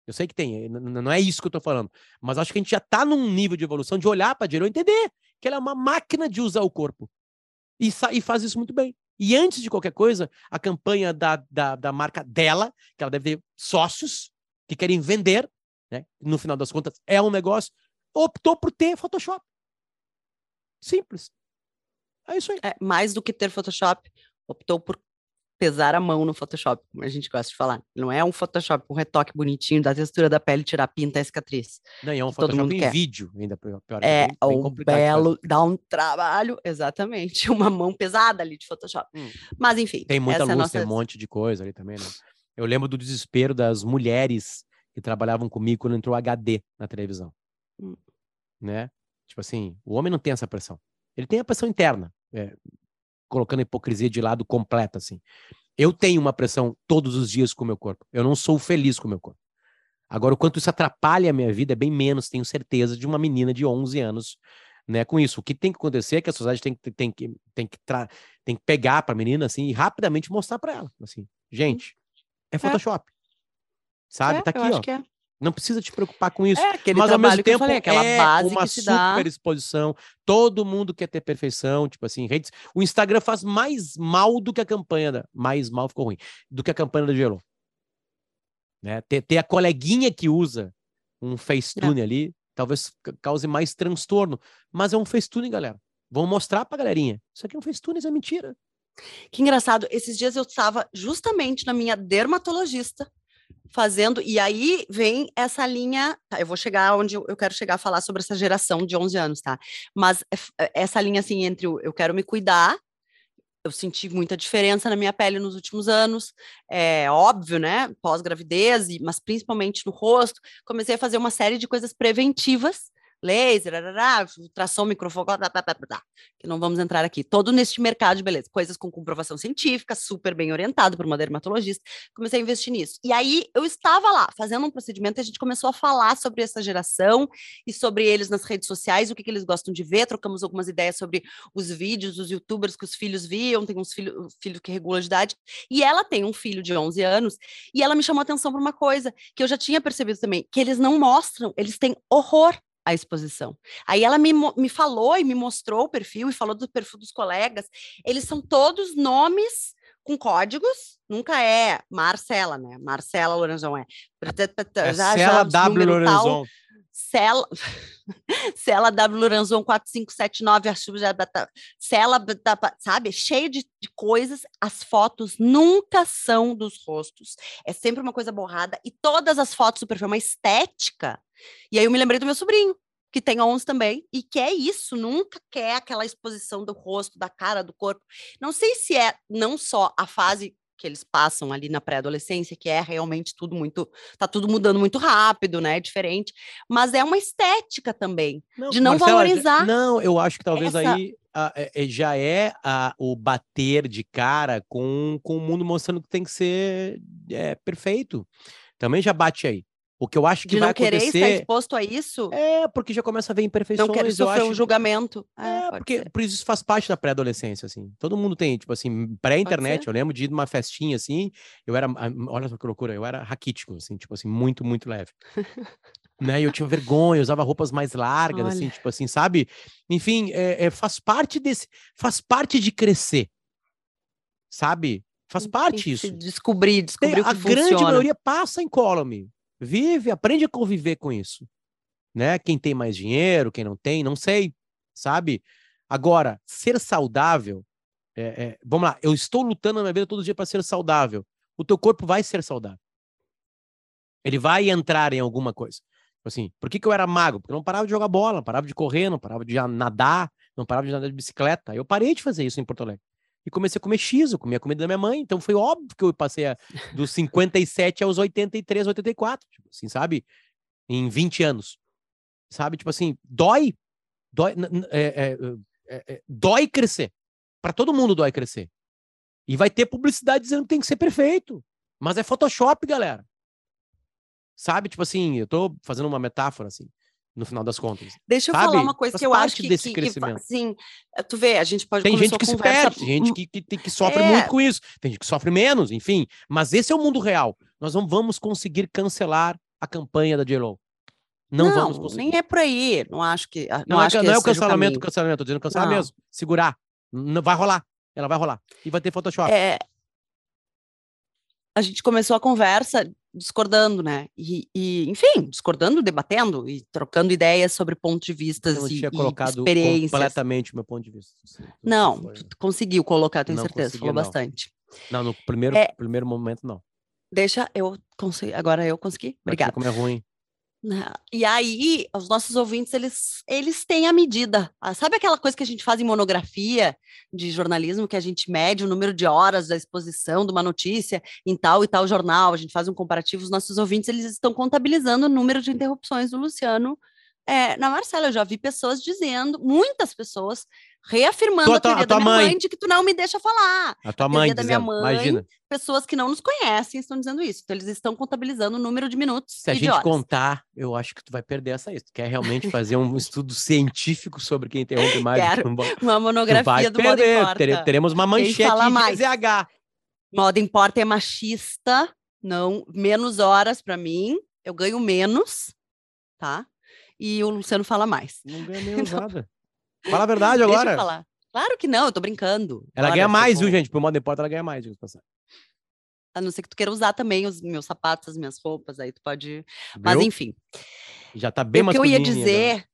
Eu sei que tem, não é isso que eu tô falando. Mas acho que a gente já tá num nível de evolução de olhar para a e entender que ela é uma máquina de usar o corpo e, e faz isso muito bem. E antes de qualquer coisa, a campanha da, da, da marca dela, que ela deve ter sócios que querem vender, né? no final das contas é um negócio, optou por ter Photoshop. Simples. É isso aí. É, mais do que ter Photoshop, optou por pesar a mão no Photoshop, como a gente gosta de falar. Não é um Photoshop, um retoque bonitinho da textura da pele, tirar a pinta e a cicatriz. Não, é um Photoshop todo mundo em quer. vídeo, ainda pior. É, bem o belo, dá um trabalho, exatamente, uma mão pesada ali de Photoshop. Hum. Mas enfim. Tem muita luz, é nossa... tem um monte de coisa ali também, né? Eu lembro do desespero das mulheres que trabalhavam comigo quando entrou HD na televisão. Hum. Né? Tipo assim, o homem não tem essa pressão. Ele tem a pressão interna. É, colocando a hipocrisia de lado completa, assim. Eu tenho uma pressão todos os dias com o meu corpo. Eu não sou feliz com o meu corpo. Agora, o quanto isso atrapalha a minha vida é bem menos, tenho certeza, de uma menina de 11 anos, né, com isso. O que tem que acontecer é que a sociedade tem, tem, que, tem, que, tem que pegar para a menina, assim, e rapidamente mostrar para ela, assim, gente, é, é. Photoshop. É. Sabe? É, tá aqui, ó. É. Não precisa te preocupar com isso. É, mas ao mesmo tempo falei, é uma super dá. exposição. Todo mundo quer ter perfeição, tipo assim, redes. O Instagram faz mais mal do que a campanha da... mais mal ficou ruim, do que a campanha da Gelo. Né? Ter, ter a coleguinha que usa um Facetune ali, talvez cause mais transtorno, mas é um Facetune, galera. Vamos mostrar pra galerinha. Isso aqui é um Facetune, isso é mentira. Que engraçado, esses dias eu estava justamente na minha dermatologista fazendo, e aí vem essa linha, tá, eu vou chegar onde eu quero chegar a falar sobre essa geração de 11 anos, tá? Mas é essa linha, assim, entre o eu quero me cuidar, eu senti muita diferença na minha pele nos últimos anos, é óbvio, né? Pós-gravidez, mas principalmente no rosto. Comecei a fazer uma série de coisas preventivas laser, arará, ultrassom, microfone, que não vamos entrar aqui. Todo neste mercado de beleza, coisas com comprovação científica, super bem orientado por uma dermatologista. Comecei a investir nisso. E aí eu estava lá fazendo um procedimento e a gente começou a falar sobre essa geração e sobre eles nas redes sociais, o que, que eles gostam de ver. Trocamos algumas ideias sobre os vídeos, os youtubers que os filhos viam. Tem uns filhos filho que regula de idade. E ela tem um filho de 11 anos e ela me chamou a atenção para uma coisa que eu já tinha percebido também, que eles não mostram, eles têm horror a exposição. Aí ela me, me falou e me mostrou o perfil e falou do perfil dos colegas. Eles são todos nomes com códigos, nunca é Marcela, né? Marcela Lorenzon é. é Cela W Lorenzon. Cela, Cela W Lorenzon 4579, Cela, sabe? Cheio de, de coisas. As fotos nunca são dos rostos. É sempre uma coisa borrada. E todas as fotos do perfil, uma estética e aí eu me lembrei do meu sobrinho, que tem 11 também, e quer isso, nunca quer aquela exposição do rosto, da cara, do corpo. Não sei se é não só a fase que eles passam ali na pré-adolescência, que é realmente tudo muito, tá tudo mudando muito rápido, né? Diferente, mas é uma estética também não, de não Marcela, valorizar. Não, eu acho que talvez essa... aí a, é, já é a, o bater de cara com, com o mundo mostrando que tem que ser é, perfeito. Também já bate aí. O que eu acho que de vai não querer acontecer... estar exposto a isso? É, porque já começa a ver imperfeições. Não quero sofrer acho... um julgamento. É, é porque por isso faz parte da pré-adolescência, assim. Todo mundo tem, tipo assim, pré-internet. Eu lembro de ir numa festinha, assim, eu era, ah, olha só que loucura, eu era raquítico, assim, tipo assim, muito, muito leve. né? E eu tinha vergonha, usava roupas mais largas, assim, olha. assim, tipo assim, sabe? Enfim, é, é, faz parte desse, faz parte de crescer. sabe? Faz parte isso. Descobrir, descobrir Tem, a grande maioria passa em column, vive, aprende a conviver com isso, né? Quem tem mais dinheiro, quem não tem, não sei, sabe? Agora, ser saudável, é, é, vamos lá, eu estou lutando na minha vida todo dia para ser saudável. O teu corpo vai ser saudável. Ele vai entrar em alguma coisa. Tipo assim, por que, que eu era magro? Porque eu não parava de jogar bola, não parava de correr, não parava de nadar, não parava de andar de bicicleta. Eu parei de fazer isso em Porto Alegre. E comecei a comer X, eu comia a comida da minha mãe, então foi óbvio que eu passei a, dos 57 aos 83, 84, tipo assim, sabe? Em 20 anos. Sabe? Tipo assim, dói. Dói, é, é, é, é, dói crescer. Para todo mundo dói crescer. E vai ter publicidade dizendo que tem que ser perfeito. Mas é Photoshop, galera. Sabe? Tipo assim, eu tô fazendo uma metáfora, assim, no final das contas. Deixa eu sabe? falar uma coisa que eu acho que, desse que, crescimento. que assim, tu vê, a gente pode Tem gente que se perde, gente que, que, que sofre É. muito com isso, tem gente que sofre menos, enfim. Mas esse é o mundo real. Nós não vamos conseguir cancelar a campanha da J-Lo. Não, vamos conseguir. nem é por aí. Não acho que. Não, Não, é, acho ca- que não é o cancelamento, caminho. cancelamento, tô dizendo cancelar Não. mesmo. Segurar. Não vai rolar. Ela vai rolar. E vai ter Photoshop. É, a gente começou a conversa discordando, né? E, e, enfim, discordando, debatendo e trocando ideias sobre pontos de vista eu não e, tinha colocado experiências. completamente o meu ponto de vista. Isso Não, foi- conseguiu colocar, tenho Não certeza, consegui, falou não. bastante. Não, no primeiro, É. primeiro momento, não. Deixa eu conseguir. Agora eu consegui. Obrigada. Como é ruim. Né, E aí, os nossos ouvintes, eles, eles têm a medida. Ah, Sabe aquela coisa que a gente faz em monografia de jornalismo, que a gente mede o número de horas da exposição de uma notícia em tal e tal jornal, a gente faz um comparativo, os nossos ouvintes, eles estão contabilizando o número de interrupções do Luciano é, na Marcela. Eu já vi pessoas dizendo, muitas pessoas, reafirmando Tua- a tua- teoria a da minha mãe. mãe de que tu não me deixa falar A tua a mãe da minha dizendo, mãe, imagina, pessoas que não nos conhecem estão dizendo isso. Então, eles estão contabilizando o número de minutos se a de gente horas. contar, eu acho que tu vai perder essa aí. Tu quer realmente fazer um estudo científico sobre quem interrompe mais? Quero. um Uma monografia do perder. Importa. Tere- teremos uma manchete de? GZH. Modo Importa é machista, não menos horas para mim, eu ganho menos, tá? E o Luciano fala mais. Não ganha menos nada. Fala a verdade Deixa eu agora. falar. Claro que não, eu tô brincando. Ela Olha, ganha se mais, viu, gente? Pro modo importa, ela ganha mais. diga-se de passagem. A não ser que tu queira usar também os meus sapatos, as minhas roupas, aí tu pode. Mas Viu? enfim, Já tá bem o que eu ia agora. dizer,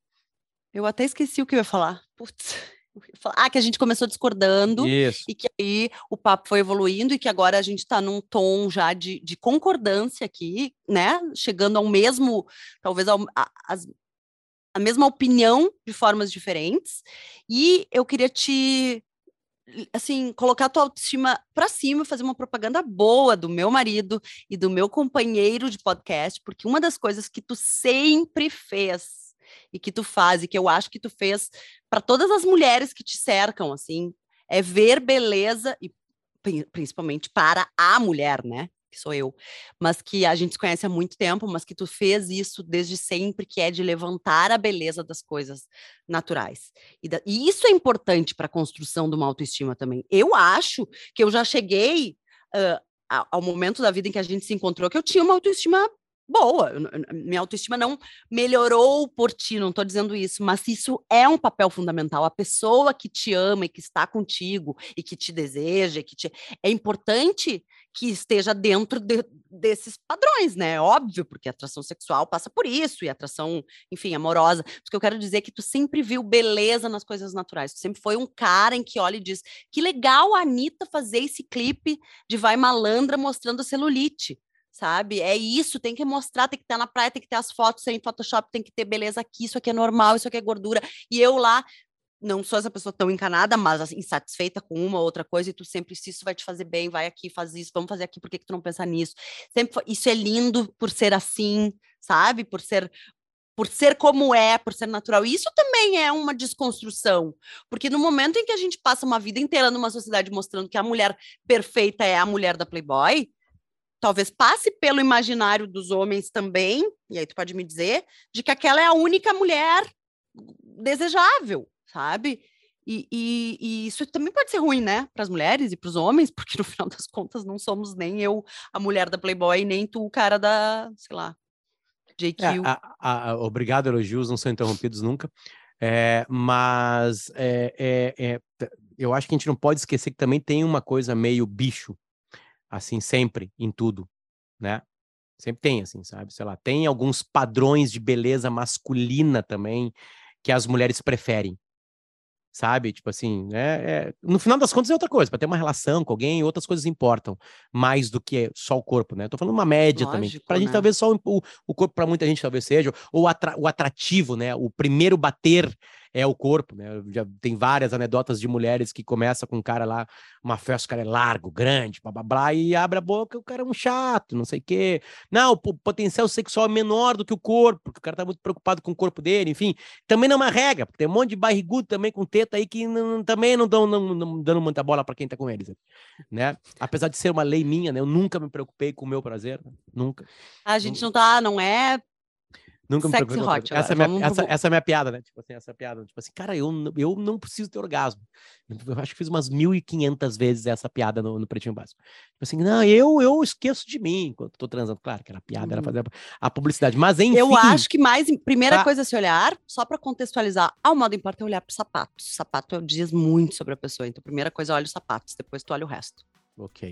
eu até esqueci o que eu ia falar. Putz, ah, que a gente começou discordando. Isso. e que aí o papo foi evoluindo e que agora a gente está num tom já de, de concordância aqui, né? Chegando ao mesmo, talvez ao, a, as- a mesma opinião de formas diferentes. E eu queria te, assim, colocar a tua autoestima para cima, fazer uma propaganda boa do meu marido e do meu companheiro de podcast, porque uma das coisas que tu sempre fez e que tu faz e que eu acho que tu fez para todas as mulheres que te cercam, assim, é ver beleza, e pri- principalmente para a mulher, né? Que sou eu, mas que a gente se conhece há muito tempo, mas que tu fez isso desde sempre, que é de levantar a beleza das coisas naturais. E, da- e isso é importante para a construção de uma autoestima também. Eu acho que eu já cheguei a- ao momento da vida em que a gente se encontrou, que eu tinha uma autoestima boa. Minha autoestima não melhorou por ti, não estou dizendo isso, mas isso é um papel fundamental. A pessoa que te ama e que está contigo e que te deseja, que te... é importante que esteja dentro de- desses padrões, né? Óbvio, porque atração sexual passa por isso, e atração, enfim, amorosa. Mas o que eu quero dizer é que tu sempre viu beleza nas coisas naturais. Tu sempre foi um cara em que olha e diz: que legal a Anitta fazer esse clipe de Vai Malandra mostrando a celulite sabe? É isso, tem que mostrar, tem que estar na praia, tem que ter as fotos sem Photoshop, tem que ter beleza aqui, isso aqui é normal, isso aqui é gordura. E eu lá, não sou essa pessoa tão encanada, mas assim, insatisfeita com uma ou outra coisa, e tu sempre, se isso vai te fazer bem, vai aqui, faz isso, vamos fazer aqui, por que, que tu não pensa nisso? Sempre isso é lindo por ser assim, sabe? Por ser por ser como é, por ser natural. Isso também é uma desconstrução, porque no momento em que a gente passa uma vida inteira numa sociedade mostrando que a mulher perfeita é a mulher da Playboy, talvez passe pelo imaginário dos homens também, e aí tu pode me dizer, de que aquela é a única mulher desejável, sabe? E, e- e isso também pode ser ruim, né, para as mulheres e para os homens, porque no final das contas não somos nem eu a mulher da Playboy, nem tu o cara da, sei lá, JQ. É, a- a- obrigado, elogios não são interrompidos nunca. É, mas é, é, é, eu acho que a gente não pode esquecer que também tem uma coisa meio bicho, assim, sempre, em tudo, né? Sempre tem, assim, sabe? Sei lá, tem alguns padrões de beleza masculina também que as mulheres preferem sabe? Tipo assim, né? É, no final das contas é outra coisa, para ter uma relação com alguém, outras coisas importam mais do que só o corpo, né? Tô falando uma média Lógico, também. Pra né? gente, talvez só o, o corpo, para muita gente, talvez seja, ou atra, o atrativo, né? O primeiro bater é o corpo, né? Já tem várias anedotas de mulheres que começam com um cara lá, uma festa, o cara é largo, grande, blá, blá, blá, e abre a boca, o cara é um chato, não sei o quê. Não, o potencial sexual é menor do que o corpo, porque o cara tá muito preocupado com o corpo dele, enfim. Também não é uma regra, porque tem um monte de barrigudo também com teta aí que não, também não dão não, não, dando muita bola para quem tá com eles, né? Apesar de ser uma lei minha, né? Eu nunca me preocupei com o meu prazer, nunca. A gente não tá, não é Nunca me Sexy hot, essa, é minha, essa, essa, é a minha piada, né? Tipo assim, essa é piada. Tipo assim, cara, eu, eu não preciso ter orgasmo. Eu acho que fiz umas 1.500 vezes essa piada no, no Pretinho Básico. Tipo assim, não, eu, eu esqueço de mim enquanto tô transando. Claro que era piada, uhum. era fazer a, a, publicidade. Mas enfim. Eu acho que mais, primeira tá. coisa a se olhar, só para contextualizar, ao modo importa é olhar pro sapato. O sapato diz muito sobre a pessoa. Então, primeira coisa, olha os sapatos, depois tu olha o resto. Ok.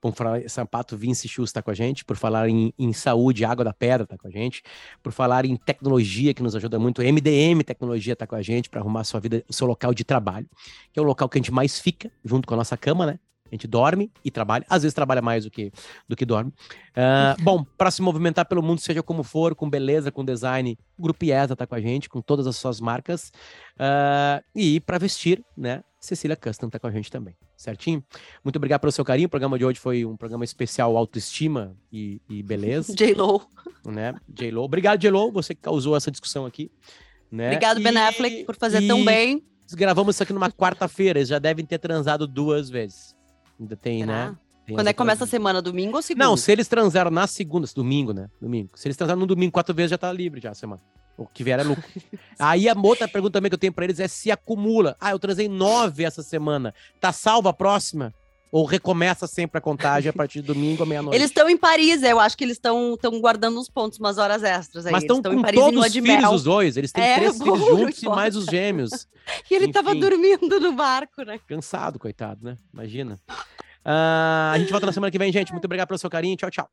Por falar Sampato Vince Chus está com a gente, por falar em, em saúde, Água da Pedra está com a gente, por falar em tecnologia, que nos ajuda muito, MDM Tecnologia está com a gente para arrumar sua vida, o seu local de trabalho, que é o local que a gente mais fica, junto com a nossa cama, né? A gente dorme e trabalha, às vezes trabalha mais do que, do que dorme. Uh, bom, para se movimentar pelo mundo, seja como for, com beleza, com design, o Grupo IESA está com a gente, com todas as suas marcas. Uh, e para vestir, né? Cecília Custom está com a gente também, certinho? Muito obrigado pelo seu carinho. O programa de hoje foi um programa especial autoestima e, e beleza. J-Lo. Né? J-Lo. Obrigado, J-Lo, você que causou essa discussão aqui. Né? Obrigado, e, Ben Affleck, por fazer tão bem. Gravamos isso aqui numa quarta-feira, eles já devem ter transado duas vezes. Ainda tem, Será? né? Tem Quando é que começa a semana? Domingo ou segunda? Não, se eles transaram na segunda, domingo, né? Domingo. Se eles transaram no domingo quatro vezes, já tá livre já a semana. O que vier é lucro. Aí a outra pergunta também que eu tenho pra eles é se acumula. Ah, eu transei nove essa semana. Tá salva a próxima? Ou recomeça sempre a contagem a partir de domingo à meia-noite? Eles estão em Paris, eu acho que eles estão guardando uns pontos, umas horas extras aí. Mas estão com em Paris, todos os filhos, os dois. Eles têm é, três filhos juntos e mais os gêmeos. e ele Enfim, tava dormindo no barco, né? Cansado, coitado, né? Imagina. Uh, a gente volta na semana que vem, gente. Muito obrigado pelo seu carinho. Tchau, tchau.